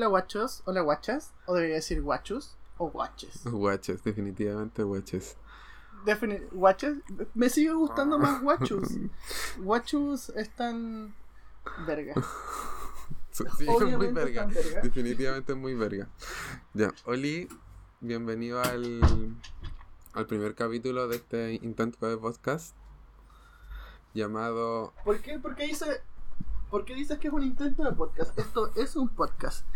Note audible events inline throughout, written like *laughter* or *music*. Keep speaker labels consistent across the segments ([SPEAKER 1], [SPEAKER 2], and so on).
[SPEAKER 1] Hola guachos, hola guachas, o debería decir guachos o guaches. *laughs*
[SPEAKER 2] Guaches, definitivamente guaches.
[SPEAKER 1] Defini guaches, me sigue gustando más guachos. *laughs* Guachos están verga. *laughs*
[SPEAKER 2] Sí, es muy verga. Definitivamente es muy verga. Ya, Oli, bienvenido al, al primer capítulo de este intento de podcast llamado
[SPEAKER 1] ¿Por qué, por qué dice, por qué dices que es un intento de podcast? Esto es un podcast.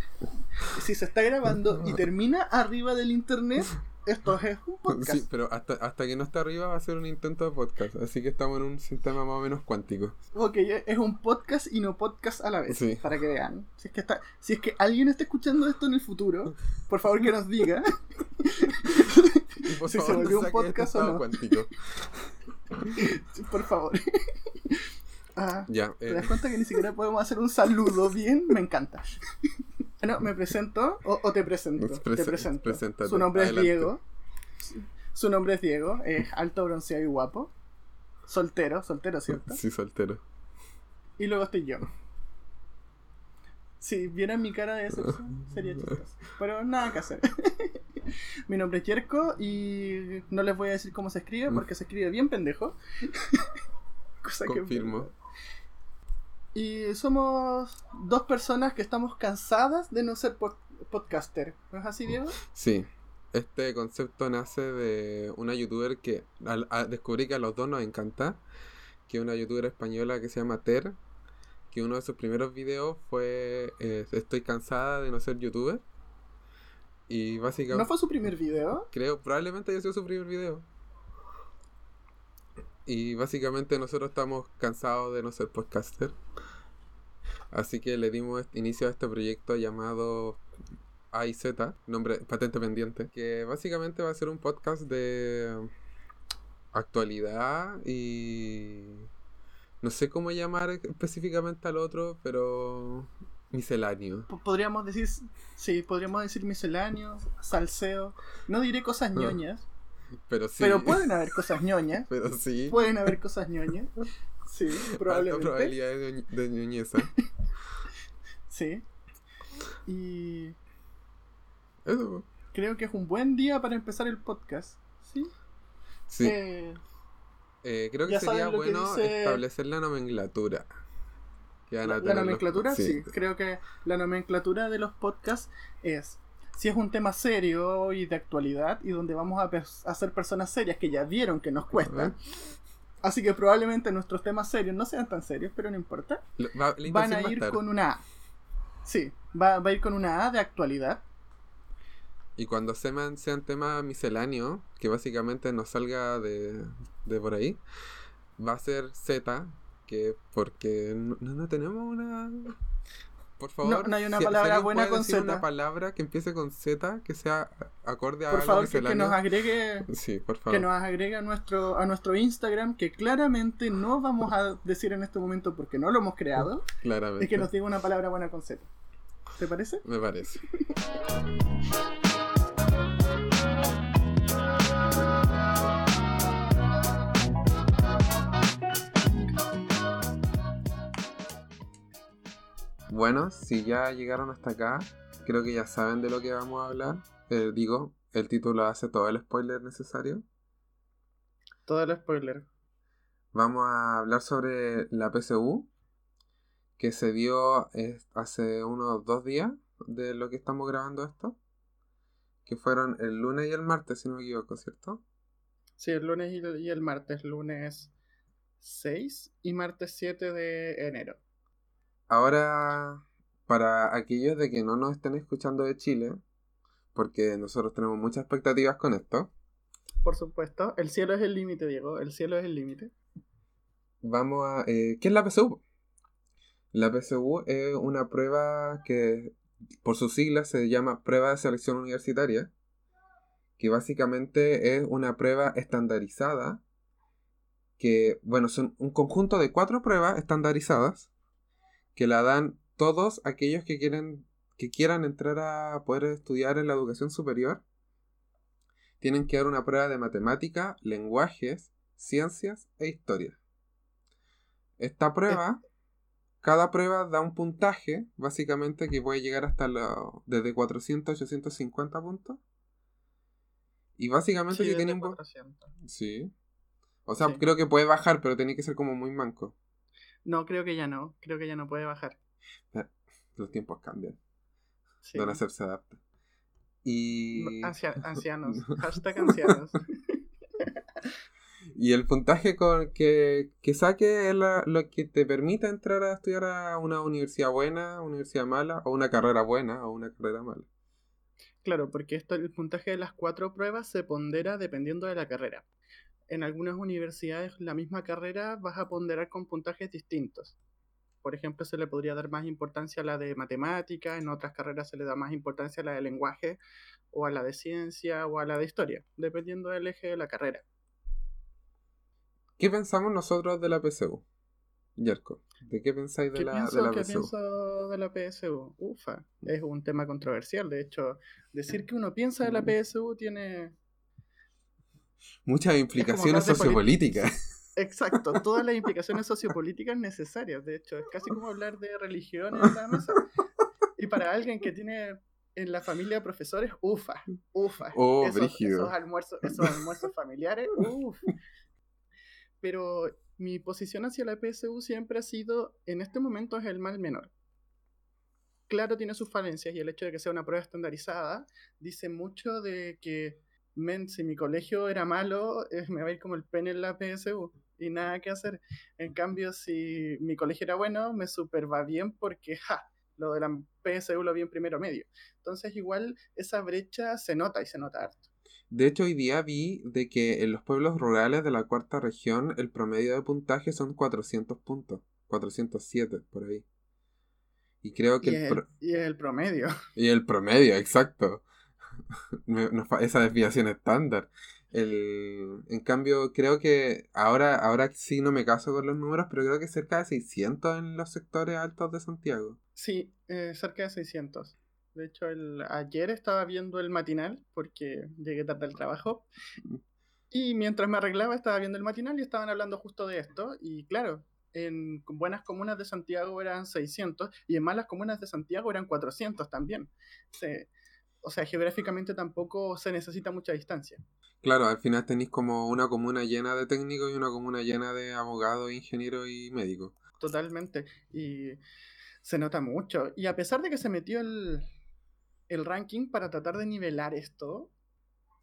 [SPEAKER 1] Si se está grabando y termina arriba del internet, esto es un podcast.
[SPEAKER 2] Sí, pero hasta, hasta que no está arriba va a ser un intento de podcast, así que estamos en un sistema más o menos cuántico.
[SPEAKER 1] Ok, es un podcast y no podcast a la vez.
[SPEAKER 2] Sí.
[SPEAKER 1] Para que vean. Si es que, está, si es que alguien está escuchando esto en el futuro, por favor que nos diga. Si se volvió un podcast o no.
[SPEAKER 2] cuántico.
[SPEAKER 1] por favor. Ah,
[SPEAKER 2] Ya,
[SPEAKER 1] ¿Te
[SPEAKER 2] eh,
[SPEAKER 1] das cuenta que ni siquiera podemos hacer un saludo bien? Me encanta. Bueno, ¿me presento o, o te presento?
[SPEAKER 2] Presen-
[SPEAKER 1] te presento. Su nombre
[SPEAKER 2] adelante.
[SPEAKER 1] es Diego. Su nombre es Diego. Es alto, bronceado y guapo. Soltero, soltero, ¿cierto?
[SPEAKER 2] sí, soltero.
[SPEAKER 1] Y luego estoy yo. Si vieran mi cara de decepción, sería chistoso. Pero nada que hacer. *laughs* mi nombre es Yerko y no les voy a decir cómo se escribe porque se escribe bien pendejo. *laughs* Cosa que-
[SPEAKER 2] Confirmo.
[SPEAKER 1] Y somos dos personas que estamos cansadas de no ser pod- podcaster. ¿No es así, Diego?
[SPEAKER 2] Sí, este concepto nace de una youtuber que al- a- descubrí que a los dos nos encanta, que es una youtuber española que se llama Ter, que uno de sus primeros videos fue eh, Estoy cansada de no ser youtuber. Y básicamente...
[SPEAKER 1] ¿No fue su primer video?
[SPEAKER 2] Creo, probablemente haya sido su primer video. Y básicamente nosotros estamos cansados de no ser podcaster. Así que le dimos inicio a este proyecto llamado AIZ, nombre patente pendiente, que básicamente va a ser un podcast de actualidad y no sé cómo llamar específicamente al otro, pero misceláneo.
[SPEAKER 1] Podríamos decir, sí, podríamos decir misceláneos, salseo. No diré cosas
[SPEAKER 2] Ah,
[SPEAKER 1] ñoñas,
[SPEAKER 2] Pero sí,
[SPEAKER 1] pero pueden *laughs* haber cosas ñoñas.
[SPEAKER 2] pero sí.
[SPEAKER 1] Pueden haber cosas ñoñas. *laughs* Sí,
[SPEAKER 2] Alta
[SPEAKER 1] probablemente.
[SPEAKER 2] probabilidad de, de ñoñeza. *laughs*
[SPEAKER 1] Sí. Y
[SPEAKER 2] Eso.
[SPEAKER 1] creo que es un buen día para empezar el podcast. Sí.
[SPEAKER 2] Sí.
[SPEAKER 1] Eh,
[SPEAKER 2] Eh, creo que sería
[SPEAKER 1] que
[SPEAKER 2] bueno
[SPEAKER 1] dice-
[SPEAKER 2] establecer la nomenclatura.
[SPEAKER 1] La, la
[SPEAKER 2] tener los-
[SPEAKER 1] nomenclatura, sí. Creo que la nomenclatura de los podcasts es si es un tema serio y de actualidad y donde vamos a, ser personas serias que ya vieron que nos cuestan. Así que probablemente nuestros temas serios no sean tan serios, pero no importa.
[SPEAKER 2] Lo- va- la
[SPEAKER 1] Van a ir con una A. Sí, va, va a ir con una A de actualidad.
[SPEAKER 2] Y cuando sean, sean temas misceláneos, que básicamente nos salga de, de por ahí, va a ser Z, que porque no tenemos una... Por favor,
[SPEAKER 1] no hay una
[SPEAKER 2] si-
[SPEAKER 1] palabra buena con Z.
[SPEAKER 2] una palabra que empiece con Z, que sea acorde a
[SPEAKER 1] Por favor, que, que nos agregue
[SPEAKER 2] Sí, por
[SPEAKER 1] que
[SPEAKER 2] favor.
[SPEAKER 1] nos agregue a nuestro, a nuestro Instagram, que claramente no vamos a decir en este momento porque no lo hemos creado,
[SPEAKER 2] Claramente.
[SPEAKER 1] y que nos diga una palabra buena con Z. ¿Te parece?
[SPEAKER 2] Me parece. *laughs* Bueno, si ya llegaron hasta acá, creo que ya saben de lo que vamos a hablar. Eh, digo, el título hace todo el spoiler necesario.
[SPEAKER 1] Todo el spoiler.
[SPEAKER 2] Vamos a hablar sobre la PSU, que se dio eh, hace unos dos días de lo que estamos grabando esto, que fueron el lunes y el martes, si no me equivoco, ¿cierto?
[SPEAKER 1] Sí, el lunes y el, y el martes. Lunes 6 y martes 7 de enero.
[SPEAKER 2] Ahora, para aquellos de que no nos estén escuchando de Chile, porque nosotros tenemos muchas expectativas con esto,
[SPEAKER 1] Por supuesto, el cielo es el límite, Diego. El cielo es el límite.
[SPEAKER 2] vamos a... eh, ¿Qué es la PSU? La PSU es una prueba que por sus siglas se llama Prueba de Selección Universitaria, que básicamente es una prueba estandarizada, que, bueno, son un conjunto de cuatro pruebas estandarizadas que la dan todos aquellos que quieren que quieran entrar a poder estudiar en la educación superior. Tienen que dar una prueba de matemática, lenguajes, ciencias e historia. Esta prueba cada prueba da un puntaje, básicamente, que puede llegar hasta lo, desde 400 a 850 puntos. Y básicamente
[SPEAKER 1] Sí,
[SPEAKER 2] que
[SPEAKER 1] desde
[SPEAKER 2] tiene un... bo-
[SPEAKER 1] 400.
[SPEAKER 2] Sí. O sea,
[SPEAKER 1] Sí.
[SPEAKER 2] creo que puede bajar, pero tiene que ser como muy manco.
[SPEAKER 1] No, creo que ya no. Creo que ya no puede bajar.
[SPEAKER 2] Los tiempos cambian.
[SPEAKER 1] Sí.
[SPEAKER 2] Don Acep se adapta. Y...
[SPEAKER 1] Ancia- *laughs* ancianos. *laughs* Hashtag ancianos.
[SPEAKER 2] Y el puntaje con que, que saque es la- lo que te permite entrar a estudiar a una universidad buena, universidad mala, o una carrera buena o una carrera mala.
[SPEAKER 1] Claro, porque esto, el puntaje de las cuatro pruebas se pondera dependiendo de la carrera. En algunas universidades la misma carrera vas a ponderar con puntajes distintos. Por ejemplo, se le podría dar más importancia a la de matemática, en otras carreras se le da más importancia a la de lenguaje, o a la de ciencia, o a la de historia, dependiendo del eje de la carrera.
[SPEAKER 2] ¿Qué pensamos nosotros de la PSU? Yerko, ¿de qué pensáis de
[SPEAKER 1] ¿Qué,
[SPEAKER 2] la,
[SPEAKER 1] pienso,
[SPEAKER 2] de la
[SPEAKER 1] qué
[SPEAKER 2] PSU?
[SPEAKER 1] pienso de la PSU? Ufa, es un tema controversial. De hecho, decir que uno piensa de la PSU tiene
[SPEAKER 2] Muchas implicaciones sociopolíticas.
[SPEAKER 1] Exacto, todas las implicaciones sociopolíticas necesarias. De hecho, es casi como hablar de religión en la mesa. Y para alguien que tiene en la familia profesores, ufa, ufa.
[SPEAKER 2] Oh,
[SPEAKER 1] esos, esos almuerzos, esos almuerzos familiares, uf. Pero mi posición hacia la PSU siempre ha sido, en este momento es el mal menor. Claro, tiene sus falencias y el hecho de que sea una prueba estandarizada dice mucho de que, men, si mi colegio era malo, eh, me va a ir como el pene en la PSU y nada que hacer. En cambio, si mi colegio era bueno, me super va bien porque, ja, lo de la PSU lo vi en primero medio. Entonces, igual esa brecha se nota y se nota harto.
[SPEAKER 2] De hecho, hoy día vi de que en los pueblos rurales de la cuarta región el promedio de puntaje son 400 puntos. 407, por ahí. Y creo que
[SPEAKER 1] Y
[SPEAKER 2] el,
[SPEAKER 1] el,
[SPEAKER 2] pro-
[SPEAKER 1] y el promedio.
[SPEAKER 2] y el promedio, exacto. *laughs* Esa desviación estándar. El, en cambio, creo que ahora, ahora sí no me caso con los números, pero creo que cerca de 600 en los sectores altos de Santiago.
[SPEAKER 1] Sí, eh, cerca de 600. De hecho, el, ayer estaba viendo el matinal porque llegué tarde al trabajo. Y mientras me arreglaba estaba viendo el matinal y estaban hablando justo de esto. Y claro, en buenas comunas de Santiago eran 600 y en malas comunas de Santiago eran 400 también. Se- o sea, geográficamente tampoco se necesita mucha distancia.
[SPEAKER 2] Claro, al final tenéis como una comuna llena de técnicos y una comuna llena de abogados, ingenieros y médicos.
[SPEAKER 1] Totalmente. Y se nota mucho. Y a pesar de que se metió el, el ranking para tratar de nivelar esto,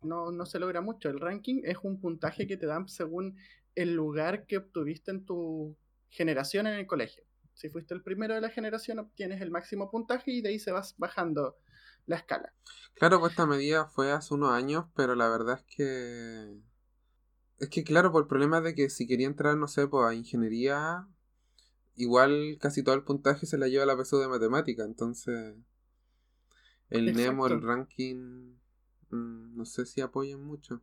[SPEAKER 1] no, no se logra mucho. El ranking es un puntaje que te dan según el lugar que obtuviste en tu generación en el colegio. Si fuiste el primero de la generación, obtienes el máximo puntaje y de ahí se vas bajando la escala.
[SPEAKER 2] Claro, pues esta medida fue hace unos años, pero la verdad es que... Es que claro, por el problema de que si quería entrar, no sé, pues a ingeniería, igual casi todo el puntaje se la lleva la PSU de matemática, entonces... El NEMO, el ranking, mm, no sé si apoyan mucho.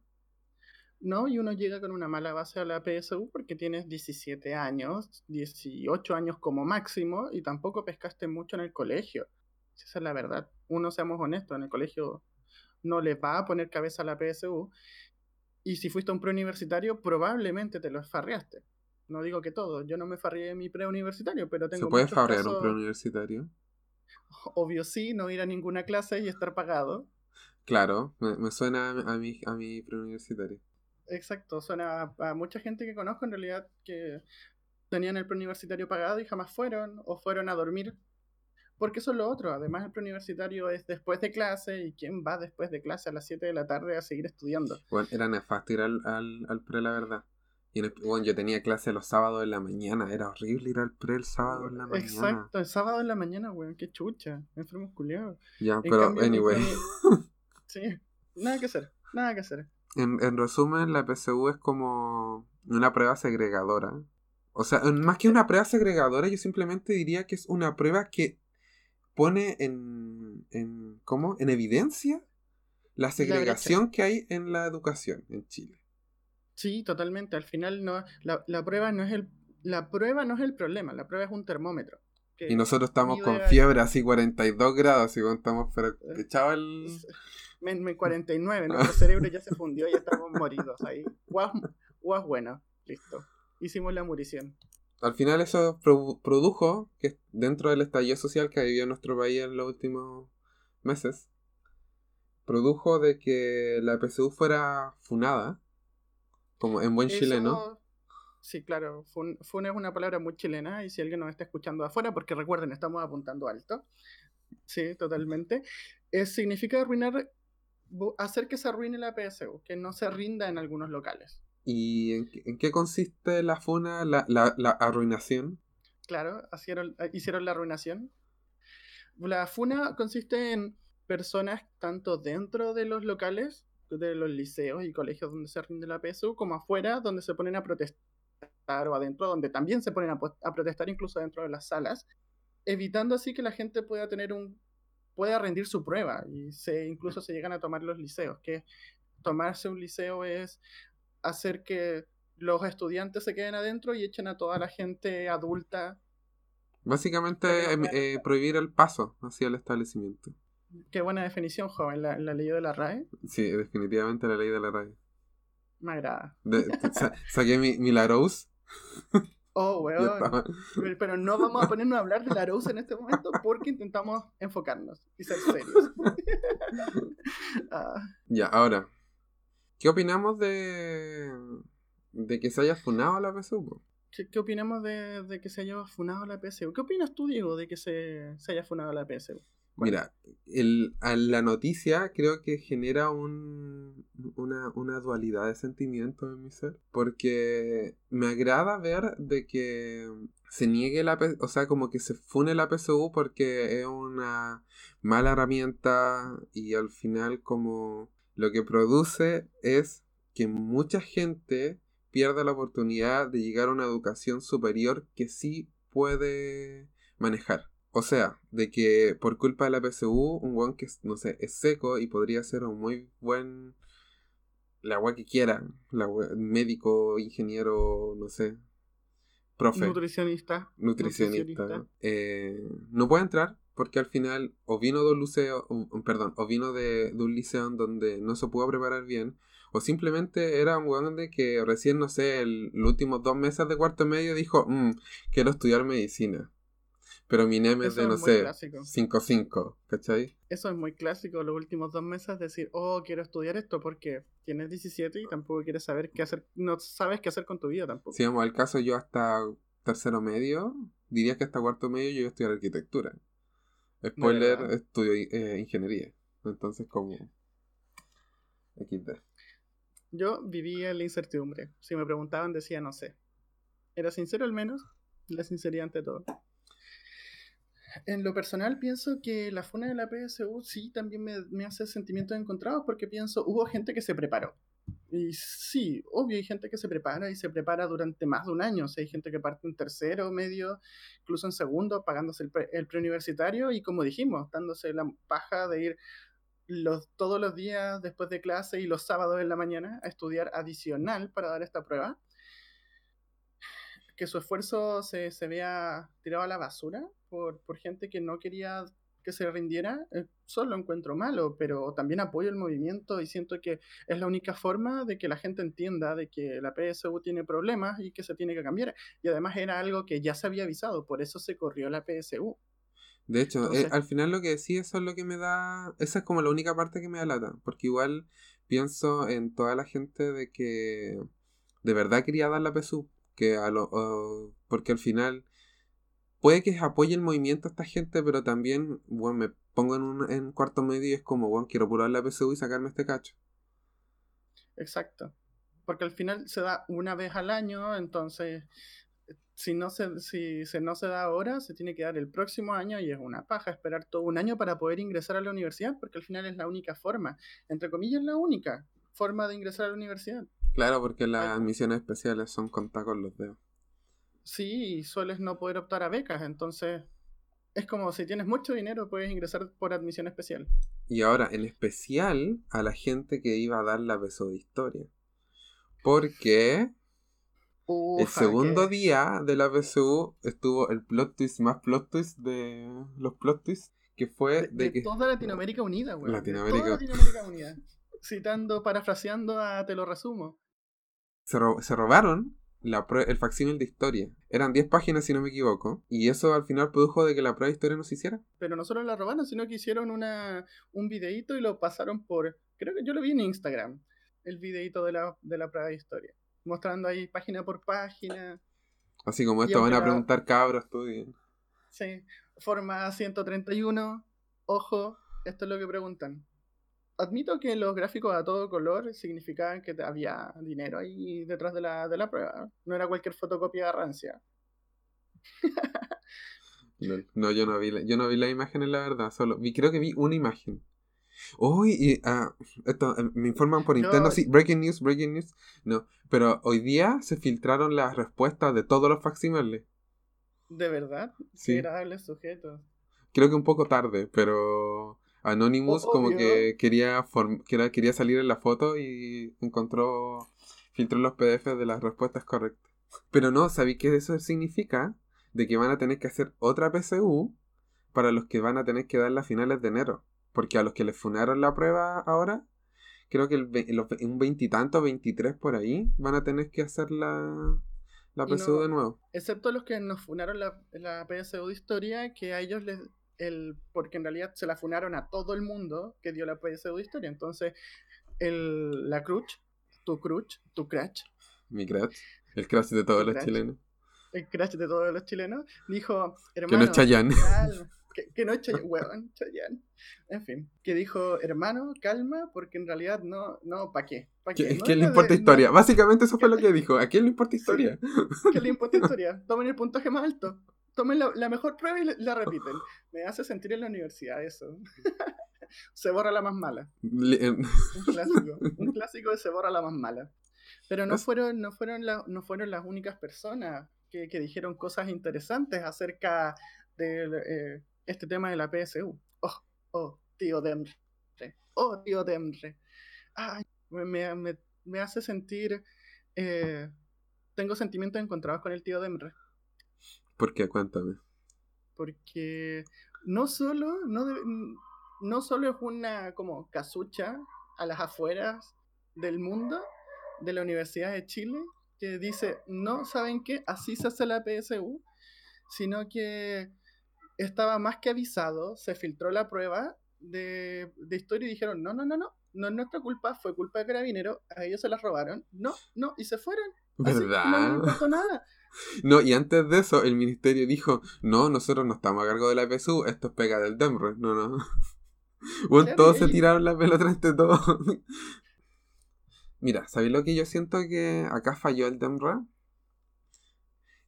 [SPEAKER 1] No, y uno llega con una mala base a la PSU porque tienes 17 años, 18 años como máximo, y tampoco pescaste mucho en el colegio. Esa es la verdad. Uno, seamos honestos, en el colegio no le va a poner cabeza a la PSU. Y si fuiste a un preuniversitario, probablemente te lo farreaste. No digo que todo, yo no me farreé mi preuniversitario, pero tengo
[SPEAKER 2] ¿Se puede farrear un
[SPEAKER 1] casos-
[SPEAKER 2] preuniversitario?
[SPEAKER 1] Obvio sí, no ir a ninguna clase y estar pagado.
[SPEAKER 2] Claro, me, me suena a mi, a mi preuniversitario.
[SPEAKER 1] Exacto, suena a, a mucha gente que conozco en realidad que tenían el preuniversitario pagado y jamás fueron o fueron a dormir. Porque eso es lo otro, además el preuniversitario es después de clase y ¿quién va después de clase a las 7 de la tarde a seguir estudiando?
[SPEAKER 2] Bueno, era nefasto ir al, al, al pre, la verdad. Y el- bueno, yo tenía clase los sábados en la mañana. Era horrible ir al pre el sábado en la mañana.
[SPEAKER 1] Exacto, el sábado en la mañana, weón, qué chucha, enfermos culiados.
[SPEAKER 2] Ya,
[SPEAKER 1] En
[SPEAKER 2] pero
[SPEAKER 1] cambio,
[SPEAKER 2] anyway. *laughs*
[SPEAKER 1] Sí, nada que hacer, nada que hacer.
[SPEAKER 2] En, en resumen, la PSU es como una prueba segregadora. O sea, más que una prueba segregadora, yo simplemente diría que es una prueba que pone en, en ¿cómo? En evidencia la segregación que hay en la educación en Chile.
[SPEAKER 1] Sí, totalmente. Al final no, la, la prueba no es el, la prueba no es el problema, la prueba es un termómetro.
[SPEAKER 2] Y nosotros estamos con fiebre así 42 grados, como estamos pero
[SPEAKER 1] Eh,
[SPEAKER 2] echado el...
[SPEAKER 1] Men, men 49, nuestro cerebro ya se fundió, ya estamos moridos ahí. Guas, guas bueno, listo. Hicimos la murición.
[SPEAKER 2] Al final eso pro- produjo que dentro del estallido social que ha vivido nuestro país en los últimos meses, produjo de que la PSU fuera funada, como en buen
[SPEAKER 1] Eso-
[SPEAKER 2] chileno.
[SPEAKER 1] Sí, claro. Fun, fun es una palabra muy chilena y si alguien nos está escuchando afuera, porque recuerden, estamos apuntando alto. Sí, totalmente. Eh, significa arruinar, hacer que se arruine la PSU, que no se rinda en algunos locales.
[SPEAKER 2] ¿Y en, qué- consiste la funa, la, la, la arruinación?
[SPEAKER 1] Claro, hicieron, eh, hicieron la arruinación. La funa consiste en personas tanto dentro de los locales, de los liceos y colegios donde se rinde la PSU, como afuera, donde se ponen a protestar, o adentro, donde también se ponen a, a protestar, incluso dentro de las salas, evitando así que la gente pueda tener un pueda rendir su prueba y se incluso se llegan a tomar los liceos, que tomarse un liceo es hacer que los estudiantes se queden adentro y echen a toda la gente adulta
[SPEAKER 2] Básicamente em, eh, prohibir el paso hacia el establecimiento.
[SPEAKER 1] Qué buena definición, joven, la, la ley de la RAE.
[SPEAKER 2] Sí, definitivamente la ley de la radio.
[SPEAKER 1] Me agrada.
[SPEAKER 2] De- sa- saqué mi, mi Larose.
[SPEAKER 1] Oh, *laughs* weón. Pero no vamos a ponernos a hablar de la Rose en este momento porque intentamos enfocarnos y ser serios. *laughs* *laughs* Ah,
[SPEAKER 2] Ya, ahora. ¿Qué opinamos de, de que se haya funado la PSU?
[SPEAKER 1] ¿qué, qué opinamos de, de que se haya funado la PSU? ¿Qué opinas tú, Diego, de que se, se haya funado la PSU?
[SPEAKER 2] Mira, el, a la noticia creo que genera un, una, una dualidad de sentimientos en mi ser. Porque me agrada ver de que se niegue la P- o sea, como que se fune la PSU porque es una mala herramienta y al final como lo que produce es que mucha gente pierda la oportunidad de llegar a una educación superior que sí puede manejar. O sea, de que por culpa de la PSU, un weón que, no sé, es seco y podría ser un muy buen... La weá que quiera, la wea- médico, ingeniero, no sé, profe,
[SPEAKER 1] Nutricionista.
[SPEAKER 2] nutricionista,
[SPEAKER 1] nutricionista.
[SPEAKER 2] eh, no puede entrar porque al final o vino de un liceo, o- perdón, o vino de, de un liceo en donde no se pudo preparar bien, o simplemente era un weón de que recién, no sé, el- los últimos dos meses de cuarto medio dijo, "Mm, quiero estudiar medicina. Pero mi NEM es
[SPEAKER 1] Eso
[SPEAKER 2] de, no sé,
[SPEAKER 1] clásico.
[SPEAKER 2] 5-5, ¿cachai?
[SPEAKER 1] Eso es muy clásico los últimos dos meses, decir, oh, quiero estudiar esto porque tienes 17 y tampoco quieres saber qué hacer, no sabes qué hacer con tu vida tampoco.
[SPEAKER 2] Si vamos al caso, yo hasta tercero medio, diría que hasta cuarto medio yo iba a estudiar arquitectura. Spoiler,
[SPEAKER 1] verdad?
[SPEAKER 2] estudio eh, ingeniería. Entonces, como... XD.
[SPEAKER 1] Yo vivía en la incertidumbre. Si me preguntaban, decía no sé. Era sincero al menos, la sinceridad ante todo. En lo personal pienso que la funa de la PSU sí también me, me hace sentimientos encontrados porque pienso, hubo gente que se preparó. Y sí, obvio, hay gente que se prepara y se prepara durante más de un año. O hay gente que parte en tercero, medio, incluso en segundo, pagándose el, pre- el preuniversitario y como dijimos, dándose la paja de ir los, todos los días después de clase y los sábados en la mañana a estudiar adicional para dar esta prueba. Que su esfuerzo se, se vea tirado a la basura por, por gente que no quería que se rindiera, eh, solo encuentro malo, pero también apoyo el movimiento y siento que es la única forma de que la gente entienda de que la PSU tiene problemas y que se tiene que cambiar. Y además era algo que ya se había avisado, por eso se corrió la PSU.
[SPEAKER 2] De hecho, eh, al final lo que decía, eso es lo que me da. Esa es como la única parte que me da lata. Porque igual pienso en toda la gente de que de verdad quería dar la PSU. Que a lo, porque al final puede que apoye el movimiento a esta gente, pero también, bueno, me pongo en un en cuarto medio y es como, bueno, quiero purar la PSU y sacarme este cacho.
[SPEAKER 1] Exacto. Porque al final se da una vez al año, entonces si no se, si se no se da ahora, se tiene que dar el próximo año y es una paja esperar todo un año para poder ingresar a la universidad, porque al final es la única forma, entre comillas, la única forma de ingresar a la universidad.
[SPEAKER 2] Claro, porque las
[SPEAKER 1] Ay.
[SPEAKER 2] admisiones especiales son contadas con los dedos.
[SPEAKER 1] Sí, y sueles no poder optar a becas, entonces es como si tienes mucho dinero puedes ingresar por admisión especial.
[SPEAKER 2] Y ahora, en especial, a la gente que iba a dar la PSU de historia. Porque el segundo
[SPEAKER 1] que-
[SPEAKER 2] día de la PSU estuvo el plot twist más plot twist de los plot twists, que fue
[SPEAKER 1] de,
[SPEAKER 2] de,
[SPEAKER 1] de
[SPEAKER 2] que...
[SPEAKER 1] toda Latinoamérica unida, güey.
[SPEAKER 2] Latinoamérica.
[SPEAKER 1] Toda Latinoamérica unida. Citando, parafraseando a Te lo resumo.
[SPEAKER 2] se, ro- se robaron la el facsímil de historia. Eran 10 páginas, si no me equivoco. Y eso al final produjo de que la prueba de historia no se hiciera.
[SPEAKER 1] Pero no solo la robaron, sino que hicieron una, un videíto y lo pasaron por. Creo que yo lo vi en Instagram. El videíto de la, de la prueba de historia. Mostrando ahí página por página.
[SPEAKER 2] Así como esto van a preguntar cabros, estudien.
[SPEAKER 1] Sí. Forma 131. Ojo, esto es lo que preguntan. Admito que los gráficos a todo color significaban que había dinero ahí detrás de la, de la prueba. No era cualquier fotocopia rancia. *laughs*
[SPEAKER 2] No, yo no vi la, yo no vi las imágenes, la verdad. Solo vi, creo que vi una imagen. Uy, y, ah, esto, eh, me informan por
[SPEAKER 1] No.
[SPEAKER 2] interno, sí, breaking news, breaking news. No, pero hoy día se filtraron las respuestas de todos los facsímiles.
[SPEAKER 1] ¿De verdad?
[SPEAKER 2] Sí.
[SPEAKER 1] Qué agradables sujetos.
[SPEAKER 2] Creo que un poco tarde, pero Anonymous como
[SPEAKER 1] Obvio.
[SPEAKER 2] que quería, quería salir en la foto y encontró, filtró los PDFs de las respuestas correctas. Pero no, ¿sabí qué eso significa? De que van a tener que hacer otra PSU para los que van a tener que dar a finales de enero. Porque a los que les funaron la prueba ahora, creo que el, los un veintitantos, veintitrés por ahí, van a tener que hacer la, la
[SPEAKER 1] Y no-
[SPEAKER 2] PSU de nuevo.
[SPEAKER 1] Excepto los que nos funaron la, la PSU de historia, que a ellos les. El, porque en realidad se la funaron a todo el mundo que dio la PSU de historia. Entonces, el, la Crutch, tu Crutch, tu Crash,
[SPEAKER 2] Mi crash, el crash de todos los
[SPEAKER 1] Crash.
[SPEAKER 2] chilenos.
[SPEAKER 1] el Crash de todos los chilenos, dijo:
[SPEAKER 2] Que
[SPEAKER 1] Hermano,
[SPEAKER 2] no es Chayanne.
[SPEAKER 1] calma". Que, que no es *laughs* Chayanne, weón, Chayanne. En fin, que dijo: Hermano, calma, porque en realidad no, no, ¿para qué? ¿Pa'
[SPEAKER 2] ¿Qué,
[SPEAKER 1] qué? No
[SPEAKER 2] qué le importa
[SPEAKER 1] de-
[SPEAKER 2] historia?
[SPEAKER 1] no-
[SPEAKER 2] Básicamente eso fue lo que *laughs* dijo. ¿A quién le importa historia?
[SPEAKER 1] ¿Qué le importa *laughs* historia? Tomen el puntaje más alto. Tomen la, la mejor prueba y la, la *laughs* repiten. Me hace sentir en la universidad eso. *laughs* se borra la más mala.
[SPEAKER 2] Eh,
[SPEAKER 1] Un clásico. *laughs* Un clásico de se borra la más mala. Pero no fueron, no fueron, la- no fueron las únicas personas que, que dijeron cosas interesantes acerca de eh, este tema de la PSU. Oh, oh, tío Demre. Oh, tío Demre. Ay, me, me- me- me hace sentir... eh, tengo sentimientos encontrados con el tío Demre.
[SPEAKER 2] ¿Por qué? Cuéntame.
[SPEAKER 1] porque no solo no, de- no solo es una como casucha a las afueras del mundo de la Universidad de Chile que dice no saben qué así se hace la PSU sino que estaba más que avisado se filtró la prueba de, de historia y dijeron no no no no no es nuestra culpa fue culpa de Carabinero a ellos se las robaron no no y se fueron Así, no
[SPEAKER 2] ¿Verdad?
[SPEAKER 1] importó nada
[SPEAKER 2] No, y antes de eso, el ministerio dijo: No, nosotros no estamos a cargo de la PSU, esto es pega del DEMRE. No, no. *laughs* Bueno,
[SPEAKER 1] Claro,
[SPEAKER 2] todos se tiraron la pelota entre todos. *laughs* Mira, ¿sabéis lo que yo siento que acá falló el DEMRE?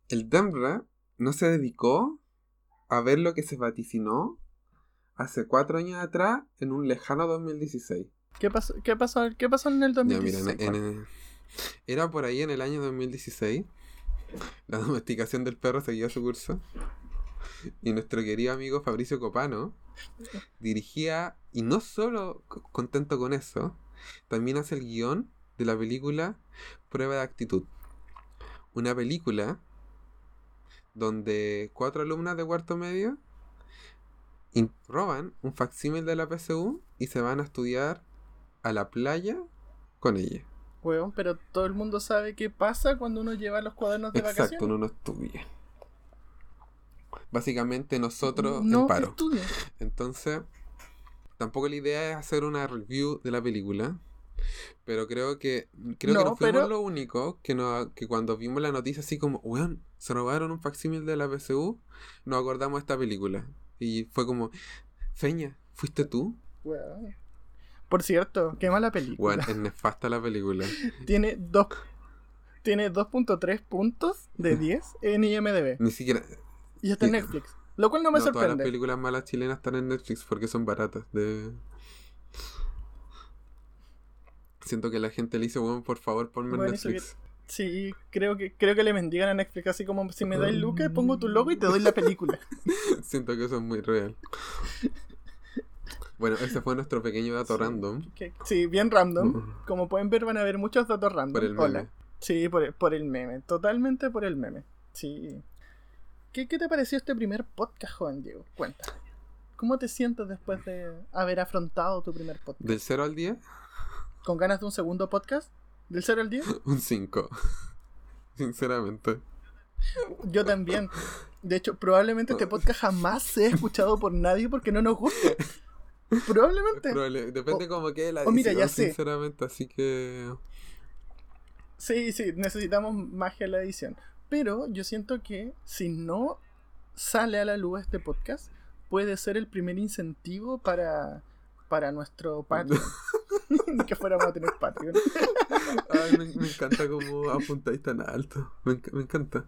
[SPEAKER 2] El DEMRE no se dedicó a ver lo que se vaticinó hace cuatro años atrás en un lejano 2016.
[SPEAKER 1] ¿Qué pasó, qué pasó, qué pasó en el
[SPEAKER 2] Ya, mira,
[SPEAKER 1] 2016?
[SPEAKER 2] en- en- era por ahí en el año 2016. La domesticación del perro seguía su curso. Y nuestro querido amigo Fabricio Copano dirigía, y no solo co- contento con eso, también hace el guion de la película Prueba de Actitud. Una película donde cuatro alumnas de cuarto medio roban un facsímil de la PSU y se van a estudiar a la playa con ella.
[SPEAKER 1] Huevón, pero todo el mundo sabe qué pasa cuando uno lleva los cuadernos de
[SPEAKER 2] Exacto,
[SPEAKER 1] vacaciones.
[SPEAKER 2] uno no estudia. Básicamente nosotros
[SPEAKER 1] no
[SPEAKER 2] en paro.
[SPEAKER 1] estudia.
[SPEAKER 2] Entonces, tampoco la idea es hacer una review de la película. Pero creo que creo que
[SPEAKER 1] No,
[SPEAKER 2] no fuimos
[SPEAKER 1] pero-
[SPEAKER 2] lo único que, no, que cuando vimos la noticia así como, weón, se robaron un facsímil de la PSU, nos acordamos de esta película. Y fue como, Feña, ¿fuiste tú?
[SPEAKER 1] Huevón. Por cierto, qué mala película.
[SPEAKER 2] Weón, es nefasta la película. *laughs*
[SPEAKER 1] Tiene dos tiene 2.3 puntos de *laughs* 10 en IMDb.
[SPEAKER 2] Ni siquiera...
[SPEAKER 1] Y está en
[SPEAKER 2] y-
[SPEAKER 1] Netflix. Lo cual no me
[SPEAKER 2] no, todas las
[SPEAKER 1] sorprende.
[SPEAKER 2] películas malas chilenas están en Netflix porque son baratas. De... Siento que la gente le dice, bueno, por favor, ponme en
[SPEAKER 1] Bueno,
[SPEAKER 2] Netflix.
[SPEAKER 1] Sí, creo que, creo que le mendigan a Netflix así como si me dais lucas, pongo tu logo y te doy la película. *laughs*
[SPEAKER 2] Siento que eso es muy real. Bueno, ese fue nuestro pequeño dato
[SPEAKER 1] Sí.
[SPEAKER 2] random.
[SPEAKER 1] Que- sí, bien random. Como pueden ver, van a ver muchos datos random.
[SPEAKER 2] Por el
[SPEAKER 1] Hola.
[SPEAKER 2] meme.
[SPEAKER 1] Sí, por el, por el meme. Totalmente por el meme. Sí. ¿Qué, qué te pareció este primer podcast, joven Diego? Cuenta. ¿Cómo te sientes después de haber afrontado tu primer podcast?
[SPEAKER 2] Del 0 al 10,
[SPEAKER 1] ¿Con ganas de un segundo podcast? ¿Del 0 al 10? *laughs*
[SPEAKER 2] un 5. *laughs* sinceramente.
[SPEAKER 1] Yo también. De hecho, probablemente este podcast jamás sea escuchado por nadie porque no nos gusta. *laughs* *laughs* Probablemente.
[SPEAKER 2] Probable- Depende
[SPEAKER 1] O-
[SPEAKER 2] como que la
[SPEAKER 1] o mira, ya
[SPEAKER 2] edición,
[SPEAKER 1] sé.
[SPEAKER 2] sinceramente, así que...
[SPEAKER 1] Sí, sí, necesitamos magia en la edición. Pero yo siento que si no sale a la luz este podcast, puede ser el primer incentivo para, para nuestro *laughs* Patreon. *laughs* que fuéramos a tener Patreon.
[SPEAKER 2] Ay, me, me encanta cómo apuntáis tan alto. Me, me encanta.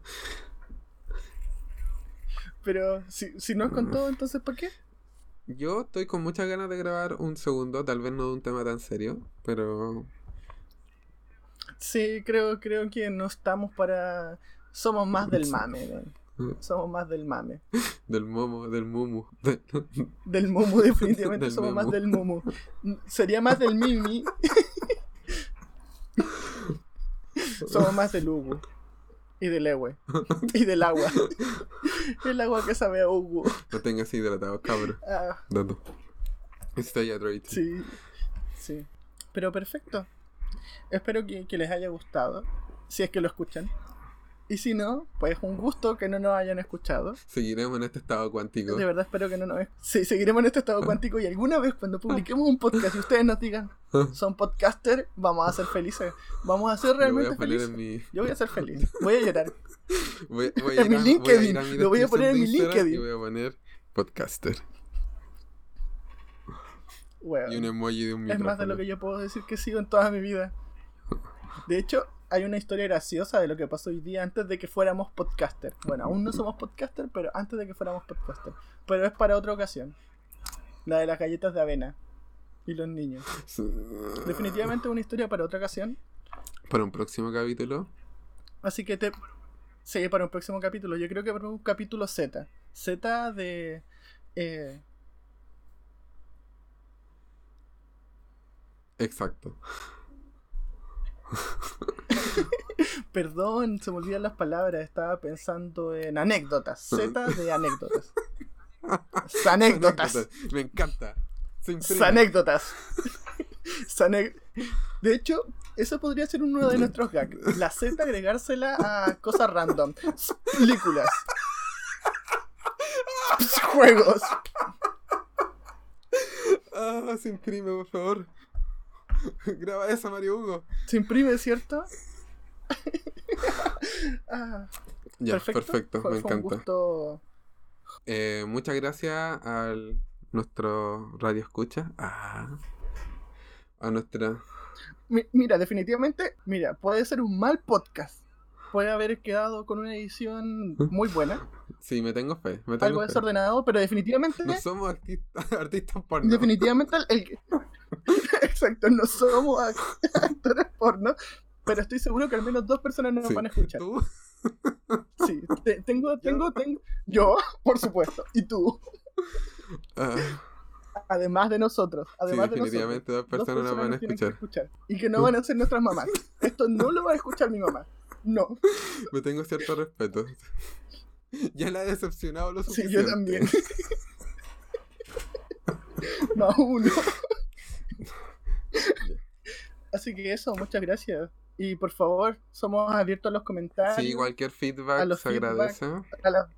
[SPEAKER 1] Pero si, si no es con todo, entonces ¿para qué?
[SPEAKER 2] Yo estoy con muchas ganas de grabar un segundo, tal vez no de un tema tan serio, pero
[SPEAKER 1] Sí, creo, creo que no estamos para... Somos más del *laughs* mame, man. Somos más del mame. *laughs*
[SPEAKER 2] del momo, del mumu. de- *laughs*
[SPEAKER 1] Del Mumu, definitivamente
[SPEAKER 2] Del
[SPEAKER 1] somos más del Mumu. Sería más del Mimi. somos más del Ugu. Y del Ewe. Y del agua. *laughs* El agua que sabe a Ugu.
[SPEAKER 2] No tengas hidratado, cabrón.
[SPEAKER 1] Ah,
[SPEAKER 2] Dato. Estoy hydrated.
[SPEAKER 1] sí. Sí. Pero perfecto. Espero que, que les haya gustado. Si es que lo escuchan. Y si no, pues un gusto que no nos hayan escuchado.
[SPEAKER 2] Seguiremos en este estado cuántico.
[SPEAKER 1] De verdad espero que no nos... Sí, seguiremos en este estado cuántico y alguna vez cuando publiquemos un podcast y ustedes nos digan, son podcaster, vamos a ser felices. Vamos a ser
[SPEAKER 2] voy
[SPEAKER 1] realmente
[SPEAKER 2] a
[SPEAKER 1] felices.
[SPEAKER 2] mi.
[SPEAKER 1] Yo voy a ser feliz. Voy a llorar. *laughs*
[SPEAKER 2] Voy, voy a
[SPEAKER 1] En mi
[SPEAKER 2] a
[SPEAKER 1] LinkedIn,
[SPEAKER 2] a mi
[SPEAKER 1] lo voy a poner en mi LinkedIn.
[SPEAKER 2] Y voy a poner podcaster. Y un emoji de un
[SPEAKER 1] es
[SPEAKER 2] micrófono.
[SPEAKER 1] más de lo que yo puedo decir que he sido en toda mi vida. De hecho, hay una historia graciosa de lo que pasó hoy día antes de que fuéramos podcaster. Bueno, aún no somos podcaster, pero antes de que fuéramos podcaster. Pero es para otra ocasión. La de las galletas de avena y los niños. Definitivamente una historia para otra ocasión.
[SPEAKER 2] Para un próximo capítulo.
[SPEAKER 1] Así que te. Sí, para un próximo capítulo. Yo creo que para un capítulo Z. Z de. eh,
[SPEAKER 2] Exacto. *laughs*
[SPEAKER 1] perdón, se me olvidan las palabras. Estaba pensando en anécdotas. Z de anécdotas. *laughs* Anécdotas.
[SPEAKER 2] Me encanta.
[SPEAKER 1] Anécdotas. De hecho, eso podría ser uno de nuestros gags. La Z agregársela a cosas random. Películas. *laughs* Juegos.
[SPEAKER 2] Ah, se imprime, por favor. *laughs* Graba eso, Mario Hugo.
[SPEAKER 1] Se imprime, ¿cierto? *laughs* Ah,
[SPEAKER 2] Ya, perfecto, me encanta. Eh, muchas gracias a nuestro radio escucha. Ah, a nuestra.
[SPEAKER 1] Mi- Mira, definitivamente, mira, puede ser un mal podcast. Puede haber quedado con una edición *laughs* muy buena,
[SPEAKER 2] Sí, me tengo fe. Me tengo
[SPEAKER 1] algo
[SPEAKER 2] fe.
[SPEAKER 1] desordenado, pero definitivamente,
[SPEAKER 2] No somos artistas, artistas porno.
[SPEAKER 1] definitivamente el, el- *laughs* exacto, no somos act- *laughs* actores porno, pero estoy seguro que al menos dos personas nos
[SPEAKER 2] Sí.
[SPEAKER 1] van a escuchar.
[SPEAKER 2] ¿Tú? *laughs*
[SPEAKER 1] Sí, te- tengo, tengo, tengo, yo, por supuesto, y tú,
[SPEAKER 2] Ah,
[SPEAKER 1] además de nosotros,
[SPEAKER 2] sí,
[SPEAKER 1] además de nosotros.
[SPEAKER 2] definitivamente dos
[SPEAKER 1] Dos
[SPEAKER 2] personas nos van a escuchar.
[SPEAKER 1] Y que no van a ser nuestras mamás. Esto no lo va a escuchar mi mamá. No.
[SPEAKER 2] Me tengo cierto respeto. Ya la he decepcionado lo
[SPEAKER 1] Sí,
[SPEAKER 2] suficiente.
[SPEAKER 1] yo también. Más uno. *laughs* Así que eso, muchas gracias. Y por favor, somos abiertos a los comentarios.
[SPEAKER 2] Sí, cualquier
[SPEAKER 1] a
[SPEAKER 2] feedback
[SPEAKER 1] los
[SPEAKER 2] se
[SPEAKER 1] feedback.
[SPEAKER 2] agradece.
[SPEAKER 1] a la-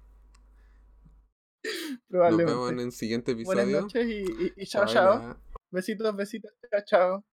[SPEAKER 2] Nos
[SPEAKER 1] Probablemente.
[SPEAKER 2] vemos en el siguiente
[SPEAKER 1] Buenas
[SPEAKER 2] episodio.
[SPEAKER 1] noches y, y- y chao, chao.
[SPEAKER 2] Chao.
[SPEAKER 1] Besitos, besitos. Chao, chao.